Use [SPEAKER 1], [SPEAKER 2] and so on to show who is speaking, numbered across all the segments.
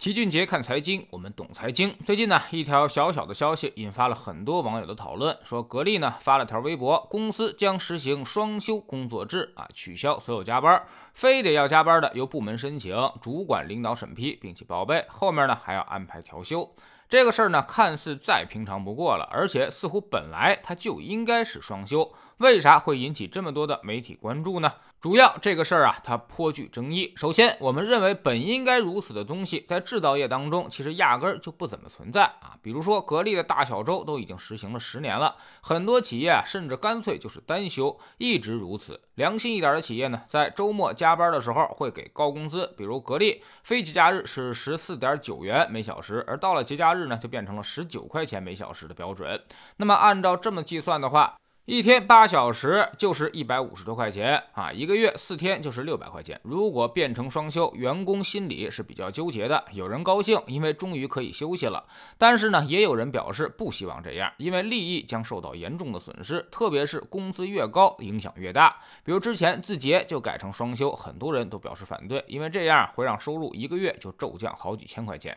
[SPEAKER 1] 齐俊杰看财经，我们懂财经。最近呢，一条小小的消息引发了很多网友的讨论，说格力呢发了条微博，公司将实行双休工作制啊，取消所有加班，非得要加班的由部门申请，主管领导审批，并且报备，后面呢还要安排调休。这个事儿呢，看似再平常不过了，而且似乎本来它就应该是双休，为啥会引起这么多的媒体关注呢？主要这个事儿啊，它颇具争议。首先，我们认为本应该如此的东西，在制造业当中其实压根儿就不怎么存在啊。比如说，格力的大小周都已经实行了十年了，很多企业啊，甚至干脆就是单休，一直如此。良心一点的企业呢，在周末加班的时候会给高工资，比如格力，非节假日是十四点九元每小时，而到了节假日呢，就变成了十九块钱每小时的标准。那么按照这么计算的话，一天八小时就是一百五十多块钱啊，一个月四天就是六百块钱。如果变成双休，员工心里是比较纠结的。有人高兴，因为终于可以休息了；但是呢，也有人表示不希望这样，因为利益将受到严重的损失。特别是工资越高，影响越大。比如之前字节就改成双休，很多人都表示反对，因为这样会让收入一个月就骤降好几千块钱。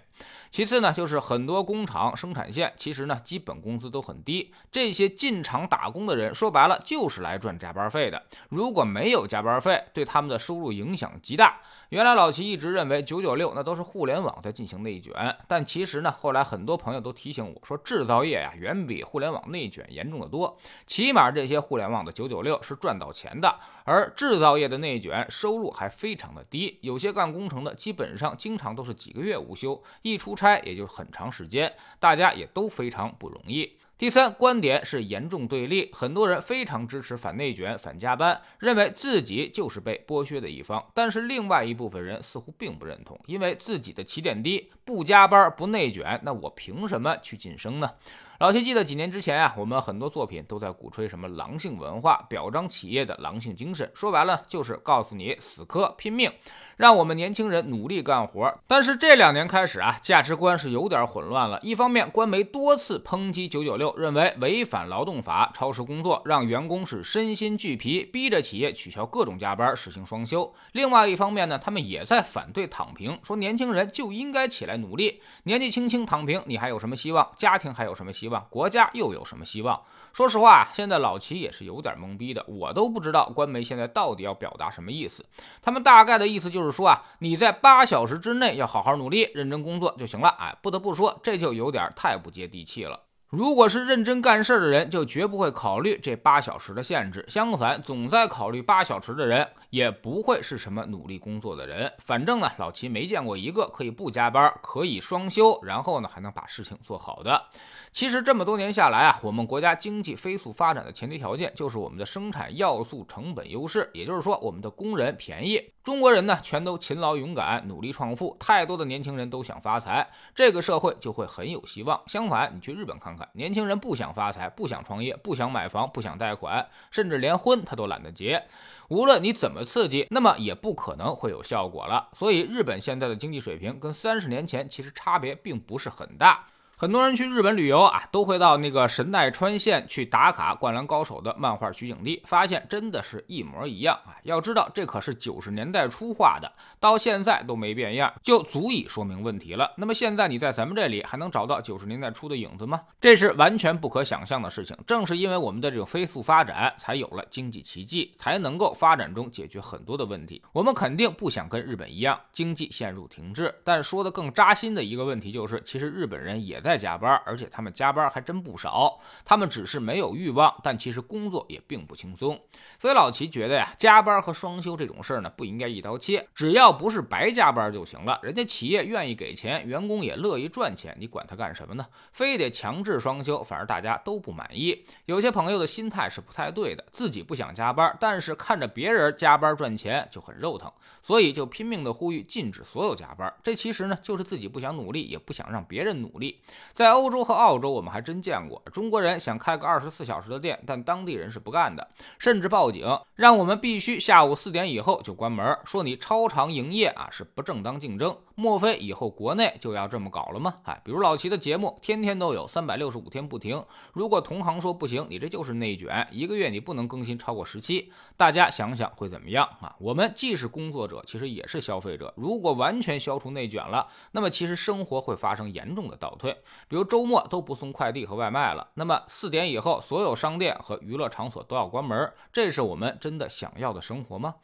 [SPEAKER 1] 其次呢，就是很多工厂生产线其实呢基本工资都很低，这些进厂打工的人。说白了就是来赚加班费的。如果没有加班费，对他们的收入影响极大。原来老齐一直认为九九六那都是互联网在进行内卷，但其实呢，后来很多朋友都提醒我说，制造业呀远比互联网内卷严重的多。起码这些互联网的九九六是赚到钱的，而制造业的内卷收入还非常的低。有些干工程的基本上经常都是几个月无休，一出差也就很长时间，大家也都非常不容易。第三观点是严重对立，很多人非常支持反内卷、反加班，认为自己就是被剥削的一方。但是另外一部分人似乎并不认同，因为自己的起点低，不加班、不内卷，那我凭什么去晋升呢？老齐记得几年之前啊，我们很多作品都在鼓吹什么狼性文化，表彰企业的狼性精神。说白了就是告诉你死磕拼命，让我们年轻人努力干活。但是这两年开始啊，价值观是有点混乱了。一方面，官媒多次抨击九九六，认为违反劳动法、超时工作，让员工是身心俱疲，逼着企业取消各种加班，实行双休。另外一方面呢，他们也在反对躺平，说年轻人就应该起来努力，年纪轻轻躺平，你还有什么希望？家庭还有什么希望？希望国家又有什么希望？说实话，现在老齐也是有点懵逼的，我都不知道官媒现在到底要表达什么意思。他们大概的意思就是说啊，你在八小时之内要好好努力，认真工作就行了。哎，不得不说，这就有点太不接地气了。如果是认真干事的人，就绝不会考虑这八小时的限制。相反，总在考虑八小时的人，也不会是什么努力工作的人。反正呢，老齐没见过一个可以不加班、可以双休，然后呢还能把事情做好的。其实这么多年下来啊，我们国家经济飞速发展的前提条件就是我们的生产要素成本优势，也就是说，我们的工人便宜。中国人呢，全都勤劳勇敢、努力创富，太多的年轻人都想发财，这个社会就会很有希望。相反，你去日本看看，年轻人不想发财、不想创业、不想买房、不想贷款，甚至连婚他都懒得结。无论你怎么刺激，那么也不可能会有效果了。所以，日本现在的经济水平跟三十年前其实差别并不是很大。很多人去日本旅游啊，都会到那个神奈川县去打卡《灌篮高手》的漫画取景地，发现真的是一模一样啊！要知道，这可是九十年代初画的，到现在都没变样，就足以说明问题了。那么现在你在咱们这里还能找到九十年代初的影子吗？这是完全不可想象的事情。正是因为我们的这种飞速发展，才有了经济奇迹，才能够发展中解决很多的问题。我们肯定不想跟日本一样，经济陷入停滞。但说的更扎心的一个问题就是，其实日本人也在。在加班，而且他们加班还真不少。他们只是没有欲望，但其实工作也并不轻松。所以老齐觉得呀，加班和双休这种事儿呢，不应该一刀切。只要不是白加班就行了。人家企业愿意给钱，员工也乐意赚钱，你管他干什么呢？非得强制双休，反而大家都不满意。有些朋友的心态是不太对的，自己不想加班，但是看着别人加班赚钱就很肉疼，所以就拼命的呼吁禁止所有加班。这其实呢，就是自己不想努力，也不想让别人努力。在欧洲和澳洲，我们还真见过中国人想开个二十四小时的店，但当地人是不干的，甚至报警，让我们必须下午四点以后就关门，说你超长营业啊是不正当竞争。莫非以后国内就要这么搞了吗？哎，比如老齐的节目，天天都有，三百六十五天不停。如果同行说不行，你这就是内卷，一个月你不能更新超过十期，大家想想会怎么样啊？我们既是工作者，其实也是消费者。如果完全消除内卷了，那么其实生活会发生严重的倒退。比如周末都不送快递和外卖了，那么四点以后所有商店和娱乐场所都要关门，这是我们真的想要的生活吗？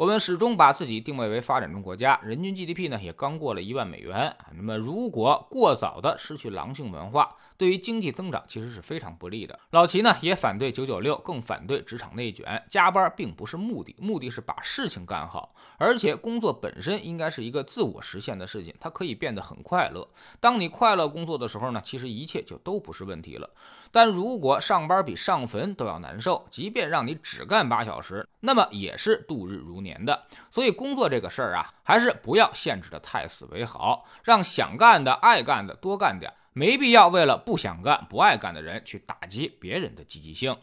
[SPEAKER 1] 我们始终把自己定位为发展中国家，人均 GDP 呢也刚过了一万美元。那么，如果过早的失去狼性文化，对于经济增长其实是非常不利的。老齐呢也反对九九六，更反对职场内卷。加班并不是目的，目的是把事情干好。而且工作本身应该是一个自我实现的事情，它可以变得很快乐。当你快乐工作的时候呢，其实一切就都不是问题了。但如果上班比上坟都要难受，即便让你只干八小时，那么也是度日如年的。所以工作这个事儿啊，还是不要限制的太死为好，让想干的、爱干的多干点。没必要为了不想干、不爱干的人去打击别人的积极性。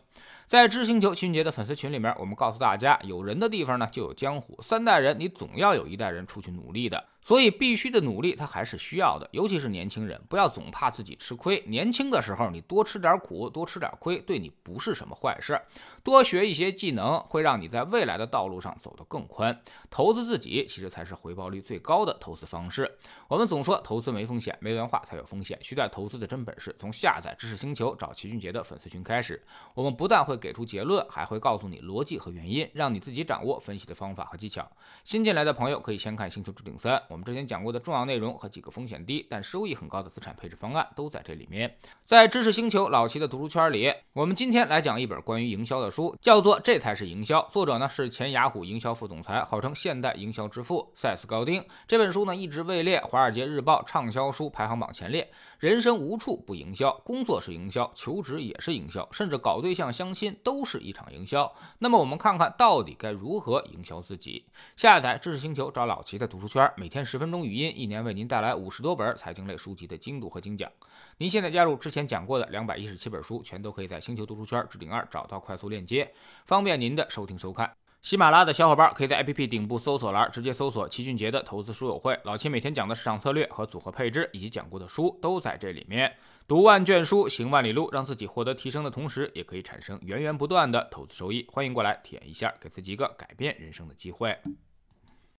[SPEAKER 1] 在知星球秦杰的粉丝群里面，我们告诉大家，有人的地方呢就有江湖。三代人，你总要有一代人出去努力的。所以必须的努力，他还是需要的，尤其是年轻人，不要总怕自己吃亏。年轻的时候，你多吃点苦，多吃点亏，对你不是什么坏事。多学一些技能，会让你在未来的道路上走得更宽。投资自己，其实才是回报率最高的投资方式。我们总说投资没风险，没文化才有风险。学点投资的真本事，从下载知识星球找齐俊杰的粉丝群开始。我们不但会给出结论，还会告诉你逻辑和原因，让你自己掌握分析的方法和技巧。新进来的朋友可以先看《星球置顶三》。我们之前讲过的重要内容和几个风险低但收益很高的资产配置方案都在这里面。在知识星球老齐的读书圈里，我们今天来讲一本关于营销的书，叫做《这才是营销》，作者呢是前雅虎营销副总裁，号称现代营销之父塞斯·高丁。这本书呢一直位列《华尔街日报》畅销书排行榜前列。人生无处不营销，工作是营销，求职也是营销，甚至搞对象、相亲都是一场营销。那么我们看看到底该如何营销自己？下载知识星球，找老齐的读书圈，每天十分钟。语音一年为您带来五十多本财经类书籍的精读和精讲。您现在加入之前讲过的两百一十七本书，全都可以在星球读书圈置顶二找到快速链接，方便您的收听收看。喜马拉雅的小伙伴可以在 APP 顶部搜索栏直接搜索齐俊杰的投资书友会，老齐每天讲的市场策略和组合配置，以及讲过的书都在这里面。读万卷书，行万里路，让自己获得提升的同时，也可以产生源源不断的投资收益。欢迎过来体验一下，给自己一个改变人生的机会。